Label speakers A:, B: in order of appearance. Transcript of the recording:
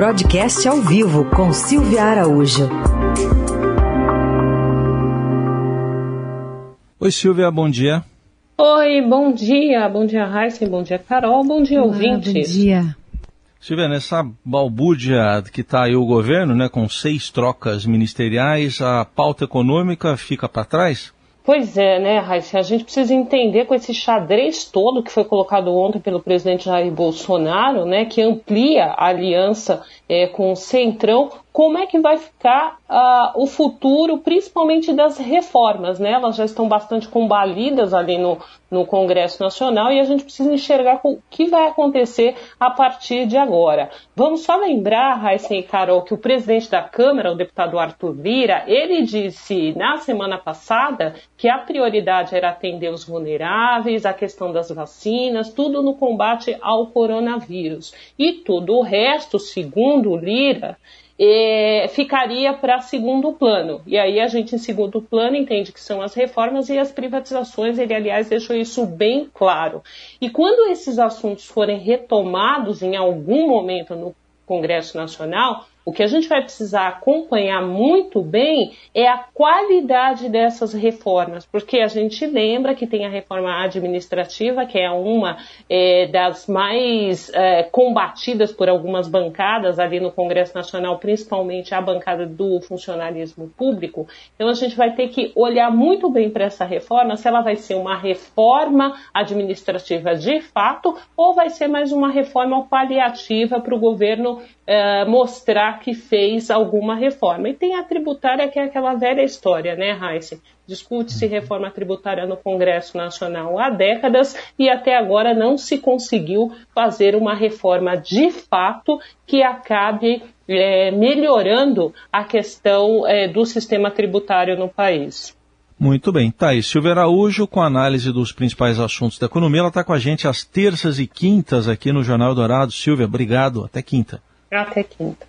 A: Broadcast ao vivo com Silvia Araújo.
B: Oi, Silvia, bom dia.
C: Oi, bom dia. Bom dia, Raíssa. Bom dia, Carol. Bom dia, Olá, ouvintes.
D: Bom dia.
B: Silvia, nessa balbúrdia que está aí o governo, né, com seis trocas ministeriais, a pauta econômica fica para trás?
C: Pois é, né, Raíssa? A gente precisa entender com esse xadrez todo que foi colocado ontem pelo presidente Jair Bolsonaro, né, que amplia a aliança é, com o Centrão, como é que vai ficar uh, o futuro, principalmente das reformas, né? Elas já estão bastante combalidas ali no, no Congresso Nacional e a gente precisa enxergar o que vai acontecer a partir de agora. Vamos só lembrar, Raíssa e Carol, que o presidente da Câmara, o deputado Arthur Lira, ele disse na semana passada que a prioridade era atender os vulneráveis, a questão das vacinas, tudo no combate ao coronavírus. E tudo o resto, segundo Lira, é, ficaria para segundo plano. E aí a gente, em segundo plano, entende que são as reformas e as privatizações. Ele, aliás, deixou isso bem claro. E quando esses assuntos forem retomados em algum momento no Congresso Nacional, o que a gente vai precisar acompanhar muito bem é a qualidade dessas reformas, porque a gente lembra que tem a reforma administrativa, que é uma é, das mais é, combatidas por algumas bancadas ali no Congresso Nacional, principalmente a bancada do funcionalismo público. Então a gente vai ter que olhar muito bem para essa reforma, se ela vai ser uma reforma administrativa de fato ou vai ser mais uma reforma paliativa para o governo é, mostrar que fez alguma reforma. E tem a tributária, que é aquela velha história, né, Raíssa? Discute-se uhum. reforma tributária no Congresso Nacional há décadas e até agora não se conseguiu fazer uma reforma de fato que acabe é, melhorando a questão é, do sistema tributário no país.
B: Muito bem. Aí, Silvia Araújo, com análise dos principais assuntos da economia. Ela está com a gente às terças e quintas aqui no Jornal Dourado. Silvia, obrigado. Até quinta.
C: Até quinta.